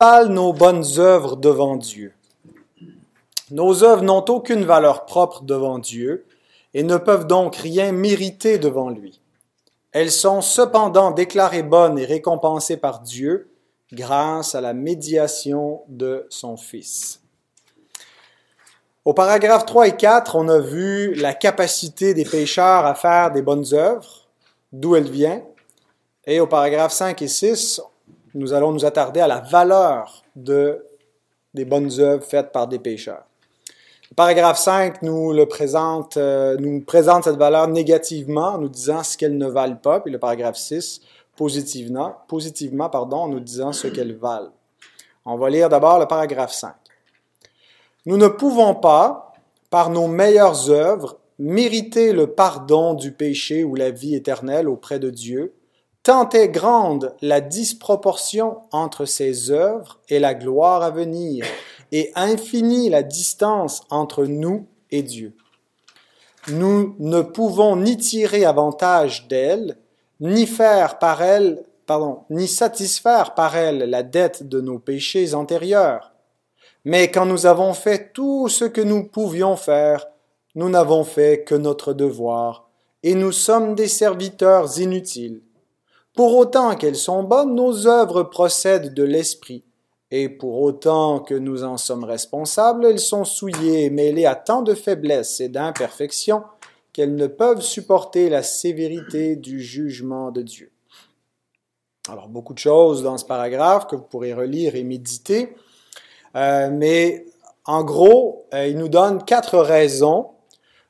nos bonnes œuvres devant Dieu Nos œuvres n'ont aucune valeur propre devant Dieu et ne peuvent donc rien mériter devant lui. Elles sont cependant déclarées bonnes et récompensées par Dieu grâce à la médiation de son Fils. Au paragraphe 3 et 4, on a vu la capacité des pécheurs à faire des bonnes œuvres, d'où elle vient. Et au paragraphe 5 et 6, nous allons nous attarder à la valeur de, des bonnes œuvres faites par des pécheurs. Le paragraphe 5 nous, le présente, euh, nous présente cette valeur négativement en nous disant ce qu'elles ne valent pas, puis le paragraphe 6 positivement, positivement pardon, en nous disant ce qu'elles valent. On va lire d'abord le paragraphe 5. Nous ne pouvons pas, par nos meilleures œuvres, mériter le pardon du péché ou la vie éternelle auprès de Dieu, tant est grande la disproportion entre ces œuvres et la gloire à venir, et infinie la distance entre nous et Dieu. Nous ne pouvons ni tirer avantage d'elle, ni faire par elle, pardon, ni satisfaire par elle la dette de nos péchés antérieurs. Mais quand nous avons fait tout ce que nous pouvions faire, nous n'avons fait que notre devoir, et nous sommes des serviteurs inutiles. Pour autant qu'elles sont bonnes, nos œuvres procèdent de l'esprit, et pour autant que nous en sommes responsables, elles sont souillées et mêlées à tant de faiblesses et d'imperfections qu'elles ne peuvent supporter la sévérité du jugement de Dieu. Alors, beaucoup de choses dans ce paragraphe que vous pourrez relire et méditer, euh, mais en gros, euh, il nous donne quatre raisons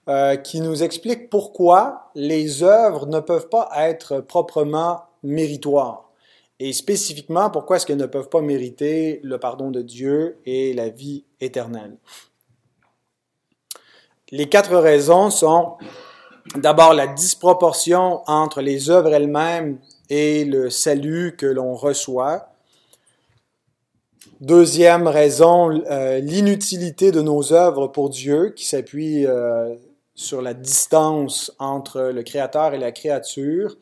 euh, qui nous expliquent pourquoi les œuvres ne peuvent pas être proprement méritoires. Et spécifiquement, pourquoi est-ce qu'elles ne peuvent pas mériter le pardon de Dieu et la vie éternelle? Les quatre raisons sont d'abord la disproportion entre les œuvres elles-mêmes et le salut que l'on reçoit. Deuxième raison, euh, l'inutilité de nos œuvres pour Dieu qui s'appuie euh, sur la distance entre le Créateur et la créature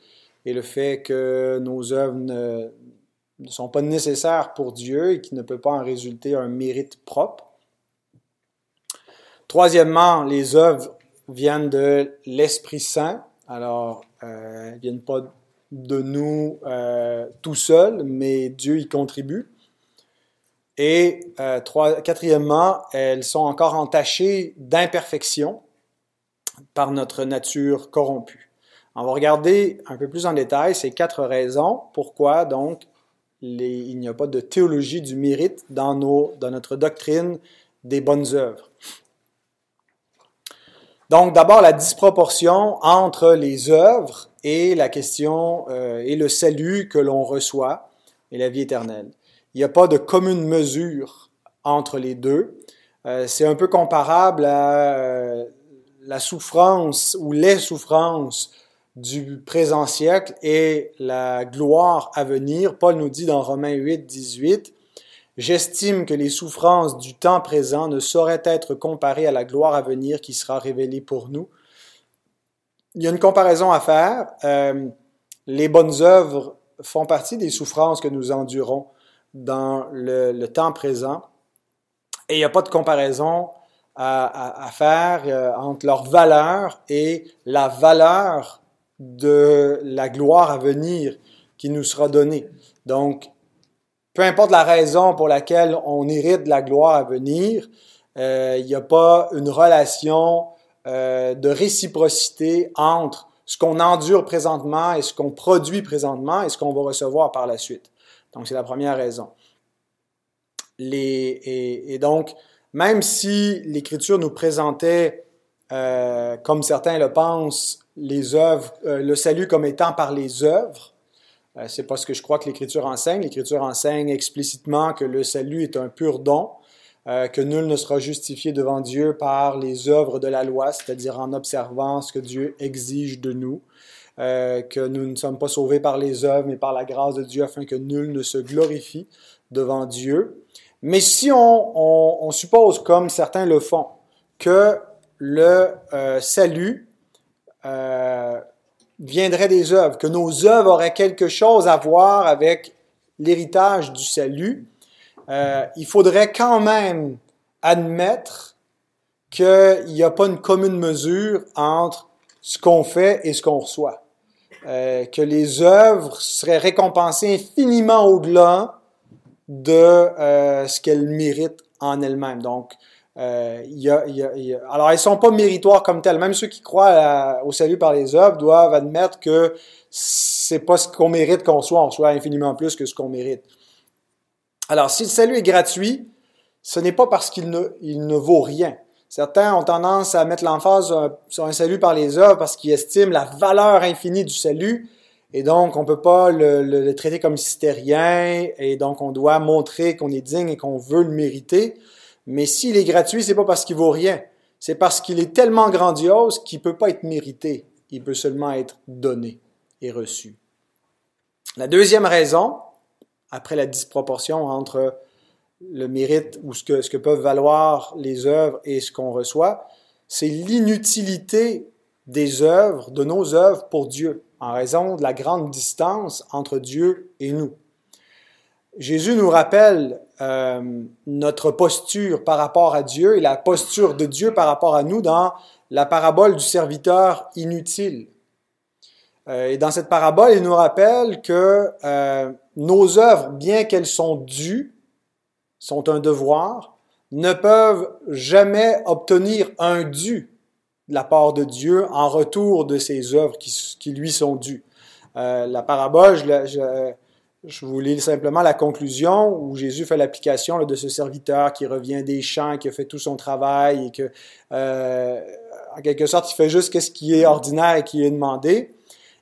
et le fait que nos œuvres ne, sont pas nécessaires pour Dieu et qu'il ne peut pas en résulter un mérite propre. Troisièmement, les œuvres viennent de l'Esprit Saint. Alors, euh, elles viennent pas de nous euh, tout seuls, mais Dieu y contribue. Et euh, quatrièmement, elles sont encore entachées d'imperfections par notre nature corrompue. On va regarder un peu plus en détail ces quatre raisons pourquoi donc il n'y a pas de théologie du mérite dans, nos, dans notre doctrine des bonnes œuvres. Donc d'abord la disproportion entre les œuvres et la question euh, et le salut que l'on reçoit et la vie éternelle. Il n'y a pas de commune mesure entre les deux. Euh, c'est un peu comparable à euh, la souffrance ou les souffrances du présent siècle et la gloire à venir. Paul nous dit dans Romains 8, 18, J'estime que les souffrances du temps présent ne sauraient être comparées à la gloire à venir qui sera révélée pour nous. Il y a une comparaison à faire. Euh, les bonnes œuvres font partie des souffrances que nous endurons dans le, temps présent. Et il n'y a pas de comparaison à, faire euh, entre leur valeur et la valeur de la gloire à venir qui nous sera donnée. Donc, peu importe la raison pour laquelle on hérite de la gloire à venir, euh, il n'y a pas une relation euh, de réciprocité entre ce qu'on endure présentement et ce qu'on produit présentement et ce qu'on va recevoir par la suite. Donc, c'est la première raison. Et, donc, même si l'Écriture nous présentait, euh, comme certains le pensent, les œuvres, euh, le salut comme étant par les œuvres. Euh, c'est pas ce que je crois que l'Écriture enseigne. L'Écriture enseigne explicitement que le salut est un pur don, euh, que nul ne sera justifié devant Dieu par les œuvres de la loi, c'est-à-dire en observant ce que Dieu exige de nous, que nous ne sommes pas sauvés par les œuvres, mais par la grâce de Dieu, afin que nul ne se glorifie devant Dieu. Mais si on, on suppose, comme certains le font, que le salut euh, viendraient des œuvres, que nos œuvres auraient quelque chose à voir avec l'héritage du salut, euh, il faudrait quand même admettre qu'il n'y a pas une commune mesure entre ce qu'on fait et ce qu'on reçoit. Euh, que les œuvres seraient récompensées infiniment au-delà de euh, ce qu'elles méritent en elles-mêmes. Donc, euh, y a, y a, y a, alors, elles sont pas méritoires comme telles. Même ceux qui croient au salut par les œuvres doivent admettre que c'est pas ce qu'on mérite qu'on soit, on soit infiniment plus que ce qu'on mérite. Alors, si le salut est gratuit, ce n'est pas parce qu'il ne, vaut rien. Certains ont tendance à mettre l'emphase sur un salut par les œuvres parce qu'ils estiment la valeur infinie du salut, et donc on ne peut pas le, traiter comme si c'était rien, et donc on doit montrer qu'on est digne et qu'on veut le mériter. Mais s'il est gratuit, c'est pas parce qu'il vaut rien. C'est parce qu'il est tellement grandiose qu'il peut pas être mérité. Il peut seulement être donné et reçu. La deuxième raison, après la disproportion entre le mérite ou ce que peuvent valoir les œuvres et ce qu'on reçoit, c'est l'inutilité des œuvres, de nos œuvres pour Dieu, en raison de la grande distance entre Dieu et nous. Jésus nous rappelle euh, notre posture par rapport à Dieu et la posture de Dieu par rapport à nous dans la parabole du serviteur inutile. Euh, et dans cette parabole, il nous rappelle que euh, nos œuvres, bien qu'elles sont dues, sont un devoir, ne peuvent jamais obtenir un dû de la part de Dieu en retour de ces œuvres qui, lui sont dues. La parabole, je vous lis simplement la conclusion où Jésus fait l'application de ce serviteur qui revient des champs, qui a fait tout son travail et que, euh, en quelque sorte, il fait juste ce qui est ordinaire et qui est demandé.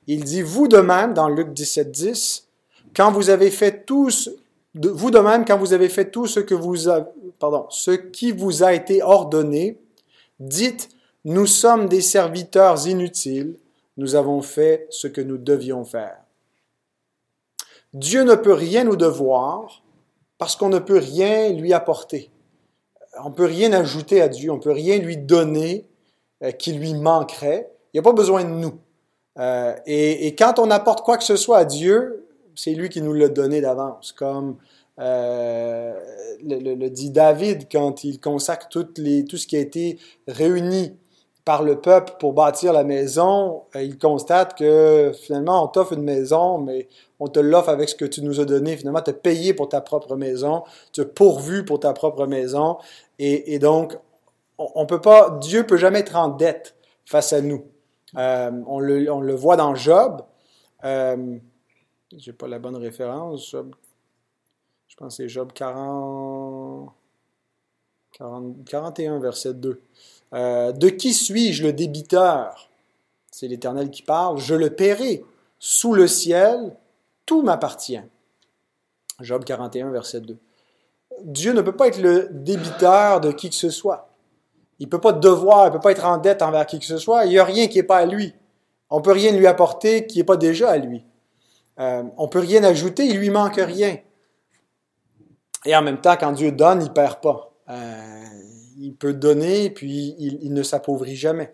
Il dit, vous de même, dans Luc 17, 10, quand vous avez fait tous, vous de même, quand vous avez fait tout ce que vous a, pardon, ce qui vous a été ordonné, dites, nous sommes des serviteurs inutiles, nous avons fait ce que nous devions faire. Dieu ne peut rien nous devoir parce qu'on ne peut rien lui apporter. On ne peut rien ajouter à Dieu, on ne peut rien lui donner euh, qui lui manquerait. Il n'y a pas besoin de nous. Euh, et, quand on apporte quoi que ce soit à Dieu, c'est lui qui nous l'a donné d'avance. Comme euh, le, dit David quand il consacre tout ce qui a été réuni par le peuple pour bâtir la maison, euh, il constate que finalement on t'offre une maison, mais on te l'offre avec ce que tu nous as donné. Finalement, tu as payé pour ta propre maison, tu as pourvu pour ta propre maison, et, donc on, peut pas, Dieu peut jamais être en dette face à nous. Euh, on, le, on, le, voit dans Job. Euh, J'ai pas la bonne référence. Job, je pense que c'est Job 40, 40, 41, verset 2. Euh, de qui suis-je le débiteur? C'est l'Éternel qui parle. Je le paierai. Sous le ciel, tout m'appartient. Job 41, verset 2. Dieu ne peut pas être le débiteur de qui que ce soit. Il ne peut pas devoir, il ne peut pas être en dette envers qui que ce soit. Il n'y a rien qui n'est pas à lui. On ne peut rien lui apporter qui n'est pas déjà à lui. Euh, on ne peut rien ajouter, il lui manque rien. Et en même temps, quand Dieu donne, il ne perd pas. Euh, il peut donner, puis il, ne s'appauvrit jamais.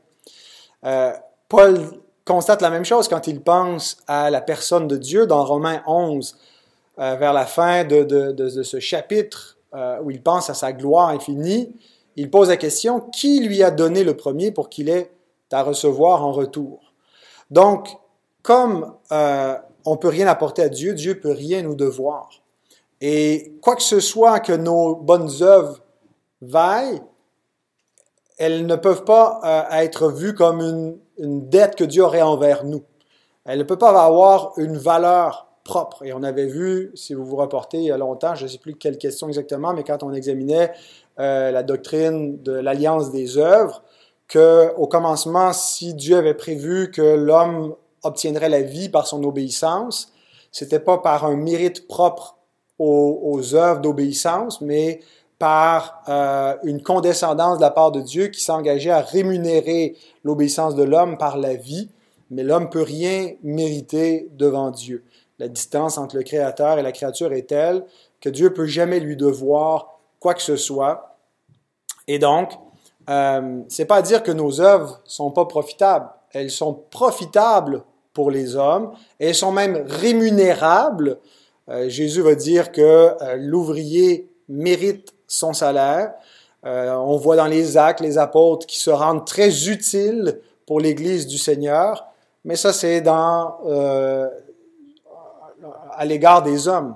Euh, Paul constate la même chose quand il pense à la personne de Dieu dans Romains 11, euh, vers la fin de, ce chapitre, euh, où il pense à sa gloire infinie. Il pose la question, qui lui a donné le premier pour qu'il ait à recevoir en retour? Donc, comme on peut rien apporter à Dieu, Dieu peut rien nous devoir. Et quoi que ce soit que nos bonnes œuvres vaillent, elles ne peuvent pas euh, être vues comme une, dette que Dieu aurait envers nous. Elles ne peuvent pas avoir une valeur propre. Et on avait vu, si vous vous reportez il y a longtemps, je ne sais plus quelle question exactement, mais quand on examinait euh, la doctrine de l'alliance des œuvres, que au commencement, si Dieu avait prévu que l'homme obtiendrait la vie par son obéissance, c'était pas par un mérite propre aux, aux œuvres d'obéissance, mais par euh, une condescendance de la part de Dieu qui s'engageait à rémunérer l'obéissance de l'homme par la vie, mais l'homme peut rien mériter devant Dieu. La distance entre le Créateur et la créature est telle que Dieu peut jamais lui devoir quoi que ce soit. Et donc, euh, c'est pas à dire que nos œuvres sont pas profitables. Elles sont profitables pour les hommes elles sont même rémunérables. Euh, Jésus va dire que euh, l'ouvrier mérite son salaire. Euh, on voit dans les actes les apôtres qui se rendent très utiles pour l'Église du Seigneur, mais ça c'est dans euh, à l'égard des hommes,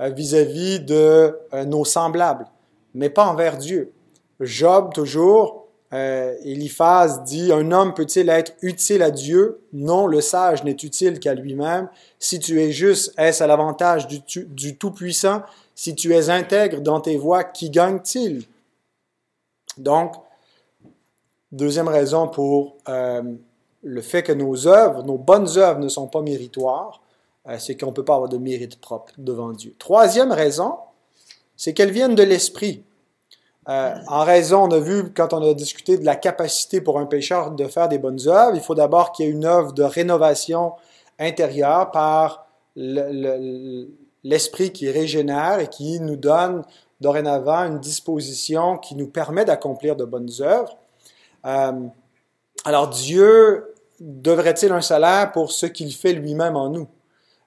euh, vis-à-vis de nos semblables, mais pas envers Dieu. Job toujours euh, Eliphaz dit, Un homme peut-il être utile à Dieu? Non, le sage n'est utile qu'à lui-même. Si tu es juste, est-ce à l'avantage du, Tout-Puissant? Si tu es intègre dans tes voies, qui gagne-t-il? Donc, deuxième raison pour euh, le fait que nos œuvres, nos bonnes œuvres ne sont pas méritoires, euh, c'est qu'on ne peut pas avoir de mérite propre devant Dieu. Troisième raison, c'est qu'elles viennent de l'Esprit. Euh, en raison, on a vu quand on a discuté de la capacité pour un pécheur de faire des bonnes œuvres, il faut d'abord qu'il y ait une œuvre de rénovation intérieure par l'esprit qui régénère et qui nous donne dorénavant une disposition qui nous permet d'accomplir de bonnes œuvres. Euh, alors Dieu devrait-il un salaire pour ce qu'il fait lui-même en nous?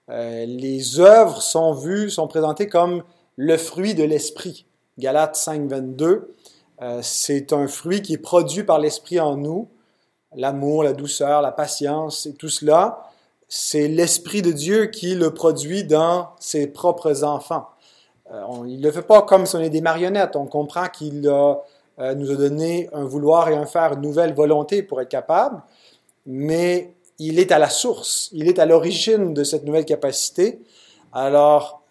Euh, les œuvres sont vues, sont présentées comme le fruit de l'esprit. Galates 5, 22. Euh, c'est un fruit qui est produit par l'Esprit en nous. L'amour, la douceur, la patience et tout cela, c'est l'Esprit de Dieu qui le produit dans ses propres enfants. Euh, il ne le fait pas comme si on est des marionnettes. On comprend qu'il euh, nous a donné un vouloir et un faire, une nouvelle volonté pour être capable, mais il est à la source, il est à l'origine de cette nouvelle capacité. Alors,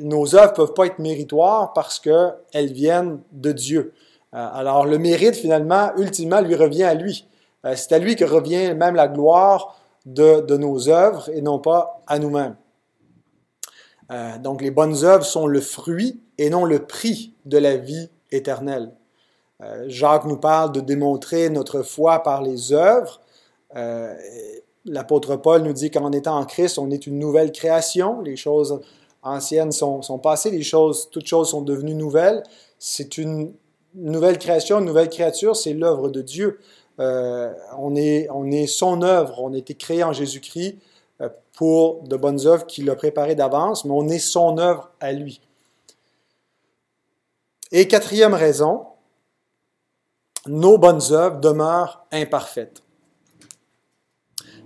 nos œuvres peuvent pas être méritoires parce qu'elles viennent de Dieu. Euh, alors le mérite, finalement, ultimement, lui revient à lui. Euh, c'est à lui que revient même la gloire de, nos œuvres et non pas à nous-mêmes. Euh, donc les bonnes œuvres sont le fruit et non le prix de la vie éternelle. Jacques nous parle de démontrer notre foi par les œuvres. L'apôtre Paul nous dit qu'en étant en Christ, on est une nouvelle création. Les choses anciennes sont, sont passées, les choses, toutes choses sont devenues nouvelles. C'est une nouvelle création, une nouvelle créature, c'est l'œuvre de Dieu. Euh, on, est, on est son œuvre, on a été créé en Jésus-Christ euh, pour de bonnes œuvres qu'il a préparées d'avance, mais on est son œuvre à lui. Et quatrième raison, nos bonnes œuvres demeurent imparfaites.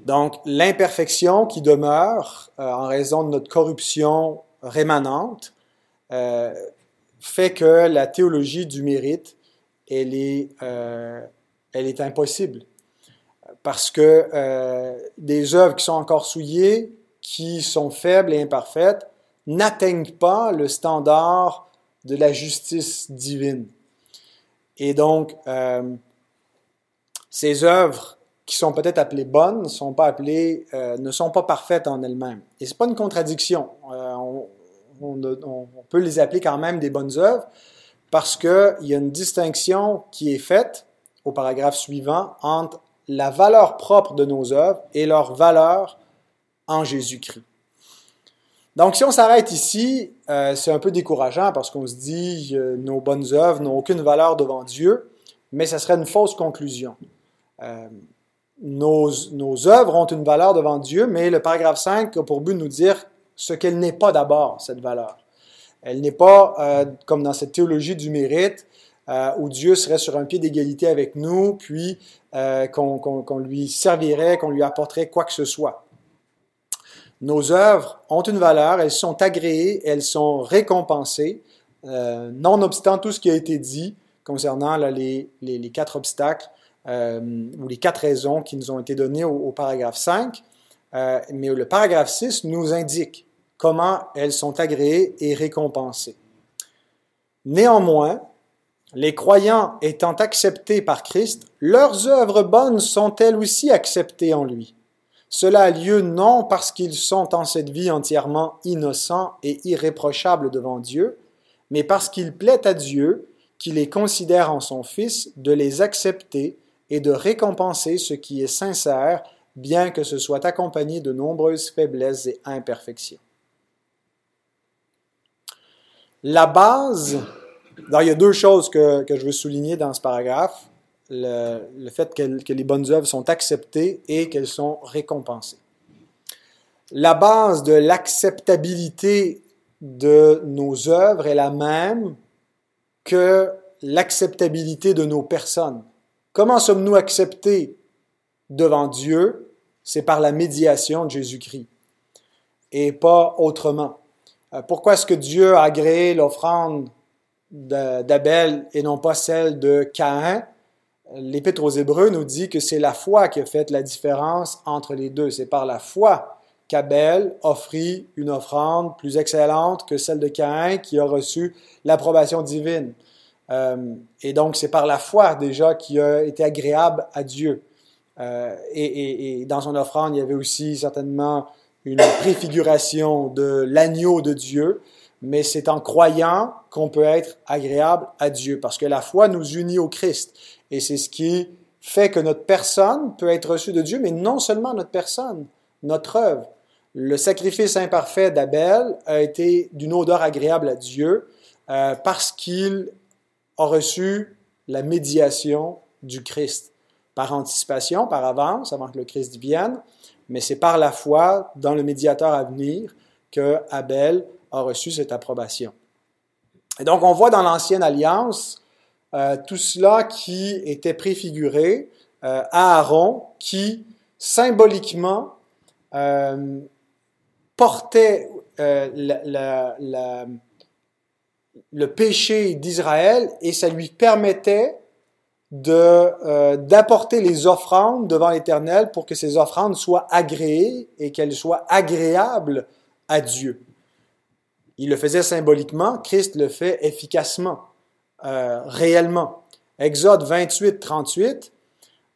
Donc, l'imperfection qui demeure euh, en raison de notre corruption rémanente euh, fait que la théologie du mérite, elle est, euh, elle est impossible. Parce que des œuvres qui sont encore souillées, qui sont faibles et imparfaites, n'atteignent pas le standard de la justice divine. Et donc, ces œuvres qui sont peut-être appelées bonnes, sont pas appelées, euh, ne sont pas parfaites en elles-mêmes. Et c'est pas une contradiction. Euh, on, peut les appeler quand même des bonnes œuvres parce qu'il y a une distinction qui est faite au paragraphe suivant entre la valeur propre de nos œuvres et leur valeur en Jésus-Christ. Donc, si on s'arrête ici, euh, c'est un peu décourageant parce qu'on se dit nos bonnes œuvres n'ont aucune valeur devant Dieu, mais ça serait une fausse conclusion nos, œuvres ont une valeur devant Dieu, mais le paragraphe 5 a pour but de nous dire ce qu'elle n'est pas d'abord, cette valeur. Elle n'est pas euh, comme dans cette théologie du mérite, euh, où Dieu serait sur un pied d'égalité avec nous, puis euh, qu'on lui servirait, qu'on lui apporterait quoi que ce soit. Nos œuvres ont une valeur, elles sont agréées, elles sont récompensées, nonobstant tout ce qui a été dit concernant les, quatre obstacles euh, ou les quatre raisons qui nous ont été données au, paragraphe 5. Euh, mais le paragraphe 6 nous indique comment elles sont agréées et récompensées. Néanmoins, les croyants étant acceptés par Christ, leurs œuvres bonnes sont elles aussi acceptées en lui? Cela a lieu non parce qu'ils sont en cette vie entièrement innocents et irréprochables devant Dieu, mais parce qu'il plaît à Dieu, qui les considère en son Fils, de les accepter et de récompenser ce qui est sincère, bien que ce soit accompagné de nombreuses faiblesses et imperfections. La base, il y a deux choses que, je veux souligner dans ce paragraphe. Le, fait que, que les bonnes œuvres sont acceptées et qu'elles sont récompensées. La base de l'acceptabilité de nos œuvres est la même que l'acceptabilité de nos personnes. Comment sommes-nous acceptés devant Dieu? C'est par la médiation de Jésus-Christ et pas autrement. Euh, pourquoi est-ce que Dieu a agréé l'offrande d'Abel et non pas celle de Caïn? L'Épître aux Hébreux nous dit que c'est la foi qui a fait la différence entre les deux. C'est par la foi qu'Abel offrit une offrande plus excellente que celle de Caïn qui a reçu l'approbation divine. Euh, et donc, c'est par la foi déjà qui a été agréable à Dieu. Euh, et, dans son offrande, il y avait aussi certainement une préfiguration de l'agneau de Dieu, mais c'est en croyant qu'on peut être agréable à Dieu, parce que la foi nous unit au Christ. Et c'est ce qui fait que notre personne peut être reçue de Dieu, mais non seulement notre personne, notre œuvre. Le sacrifice imparfait d'Abel a été d'une odeur agréable à Dieu euh, parce qu'il a reçu la médiation du Christ par anticipation, par avance, avant que le Christ vienne, mais c'est par la foi dans le médiateur à venir que Abel a reçu cette approbation. Et donc on voit dans l'ancienne alliance euh, tout cela qui était préfiguré euh, à Aaron, qui symboliquement euh, portait la, le péché d'Israël et ça lui permettait de d'apporter les offrandes devant l'Éternel pour que ces offrandes soient agréées et qu'elles soient agréables à Dieu. Il le faisait symboliquement, Christ le fait efficacement. Euh, réellement. Exode 28, 38,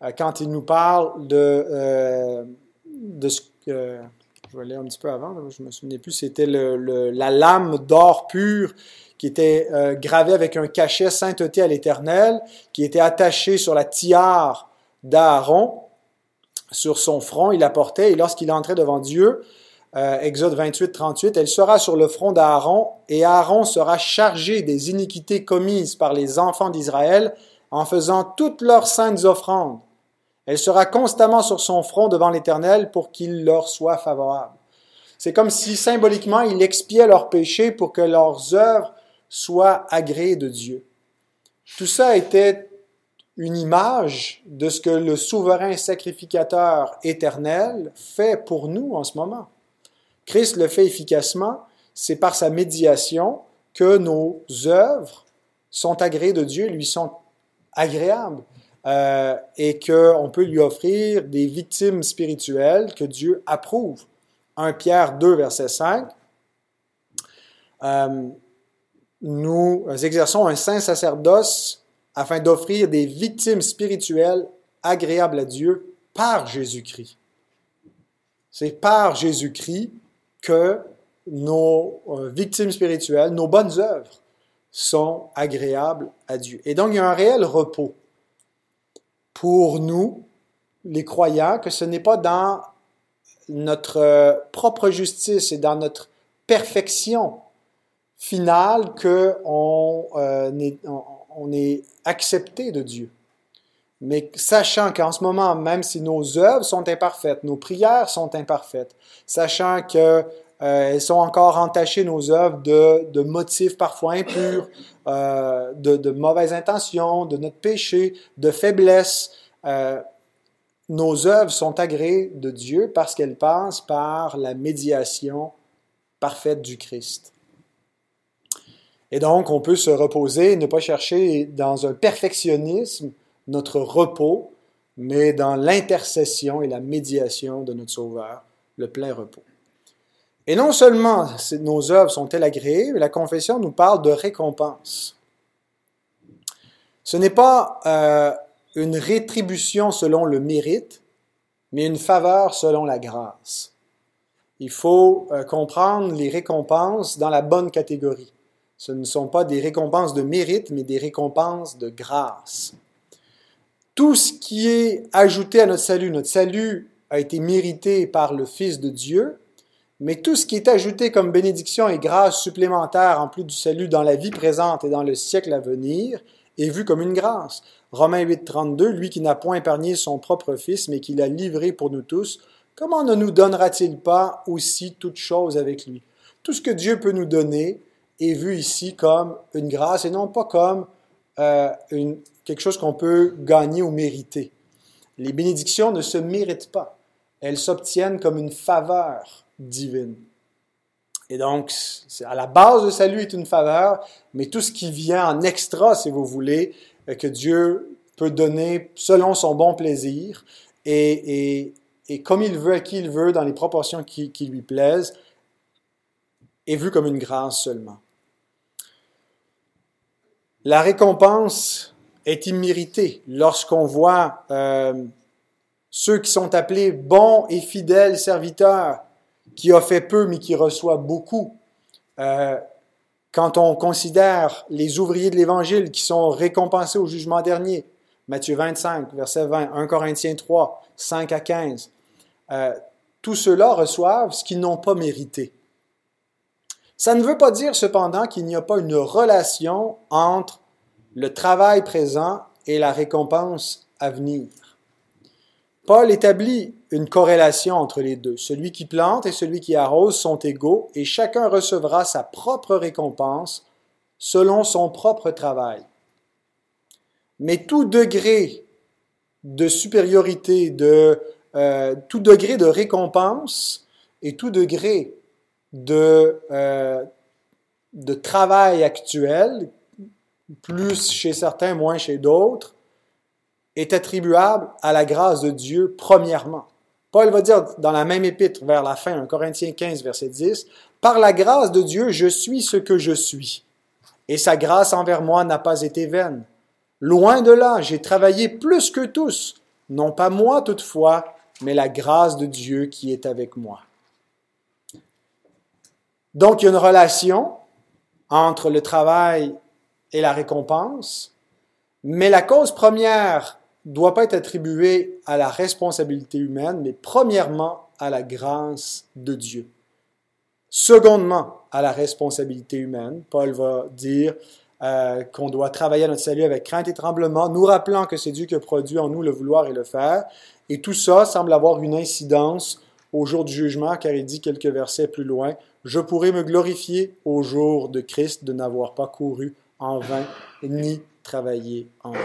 euh, quand il nous parle de, euh, de ce que, je vais aller un petit peu avant, je me souvenais plus, c'était la lame d'or pur qui était gravée avec un cachet sainteté à l'Éternel, qui était attaché sur la tiare d'Aaron, sur son front, il la portait, et lorsqu'il entrait devant Dieu, euh, Exode 28, 38, elle sera sur le front d'Aaron, et Aaron sera chargé des iniquités commises par les enfants d'Israël en faisant toutes leurs saintes offrandes. Elle sera constamment sur son front devant l'Éternel pour qu'il leur soit favorable. C'est comme si symboliquement il expiait leurs péchés pour que leurs œuvres soient agréées de Dieu. Tout ça était une image de ce que le souverain sacrificateur éternel fait pour nous en ce moment. Christ le fait efficacement, c'est par sa médiation que nos œuvres sont agréées de Dieu, lui sont agréables, euh, et qu'on peut lui offrir des victimes spirituelles que Dieu approuve. 1 Pierre 2, verset 5. Euh, nous exerçons un saint sacerdoce afin d'offrir des victimes spirituelles agréables à Dieu par Jésus-Christ. C'est par Jésus-Christ que nos euh, victimes spirituelles, nos bonnes œuvres sont agréables à Dieu. Et donc, il y a un réel repos pour nous, les croyants, que ce n'est pas dans notre euh, propre justice et dans notre perfection finale qu'on euh, on est accepté de Dieu. Mais sachant qu'en ce moment, même si nos œuvres sont imparfaites, nos prières sont imparfaites, sachant qu'elles euh, sont encore entachées, nos œuvres, de, motifs parfois impurs, euh, de, mauvaises intentions, de notre péché, de faiblesse, euh, nos œuvres sont agréées de Dieu parce qu'elles passent par la médiation parfaite du Christ. Et donc, on peut se reposer, ne pas chercher dans un perfectionnisme notre repos, mais dans l'intercession et la médiation de notre Sauveur, le plein repos. Et non seulement nos œuvres sont-elles agréées, mais la confession nous parle de récompense. Ce n'est pas euh, une rétribution selon le mérite, mais une faveur selon la grâce. Il faut euh, comprendre les récompenses dans la bonne catégorie. Ce ne sont pas des récompenses de mérite, mais des récompenses de grâce tout ce qui est ajouté à notre salut, notre salut a été mérité par le Fils de Dieu, mais tout ce qui est ajouté comme bénédiction et grâce supplémentaire en plus du salut dans la vie présente et dans le siècle à venir est vu comme une grâce. Romains 8, 32, lui qui n'a point épargné son propre Fils, mais qui l'a livré pour nous tous, comment ne nous donnera-t-il pas aussi toutes choses avec lui? Tout ce que Dieu peut nous donner est vu ici comme une grâce et non pas comme euh, une, quelque chose qu'on peut gagner ou mériter. Les bénédictions ne se méritent pas. Elles s'obtiennent comme une faveur divine. Et donc, à la base, le salut est une faveur, mais tout ce qui vient en extra, si vous voulez, euh, que Dieu peut donner selon son bon plaisir et, comme il veut, à qui il veut, dans les proportions qui, lui plaisent, est vu comme une grâce seulement. La récompense est imméritée lorsqu'on voit euh, ceux qui sont appelés bons et fidèles serviteurs, qui ont fait peu mais qui reçoivent beaucoup. Euh, quand on considère les ouvriers de l'Évangile qui sont récompensés au jugement dernier, Matthieu 25, verset 20, 1 Corinthiens 3, 5 à 15, euh, tous ceux-là reçoivent ce qu'ils n'ont pas mérité. Ça ne veut pas dire cependant qu'il n'y a pas une relation entre le travail présent et la récompense à venir. Paul établit une corrélation entre les deux. Celui qui plante et celui qui arrose sont égaux et chacun recevra sa propre récompense selon son propre travail. Mais tout degré de supériorité, de, euh, tout degré de récompense et tout degré de, euh, de travail actuel, plus chez certains, moins chez d'autres, est attribuable à la grâce de Dieu premièrement. Paul va dire dans la même épître vers la fin, 1 Corinthiens 15, verset 10, Par la grâce de Dieu, je suis ce que je suis, et sa grâce envers moi n'a pas été vaine. Loin de là, j'ai travaillé plus que tous, non pas moi toutefois, mais la grâce de Dieu qui est avec moi. Donc, il y a une relation entre le travail et la récompense, mais la cause première doit pas être attribuée à la responsabilité humaine, mais premièrement à la grâce de Dieu. Secondement, à la responsabilité humaine. Paul va dire euh, qu'on doit travailler à notre salut avec crainte et tremblement, nous rappelant que c'est Dieu qui a produit en nous le vouloir et le faire. Et tout ça semble avoir une incidence au jour du jugement, car il dit quelques versets plus loin, Je pourrai me glorifier au jour de Christ de n'avoir pas couru en vain ni travaillé en vain.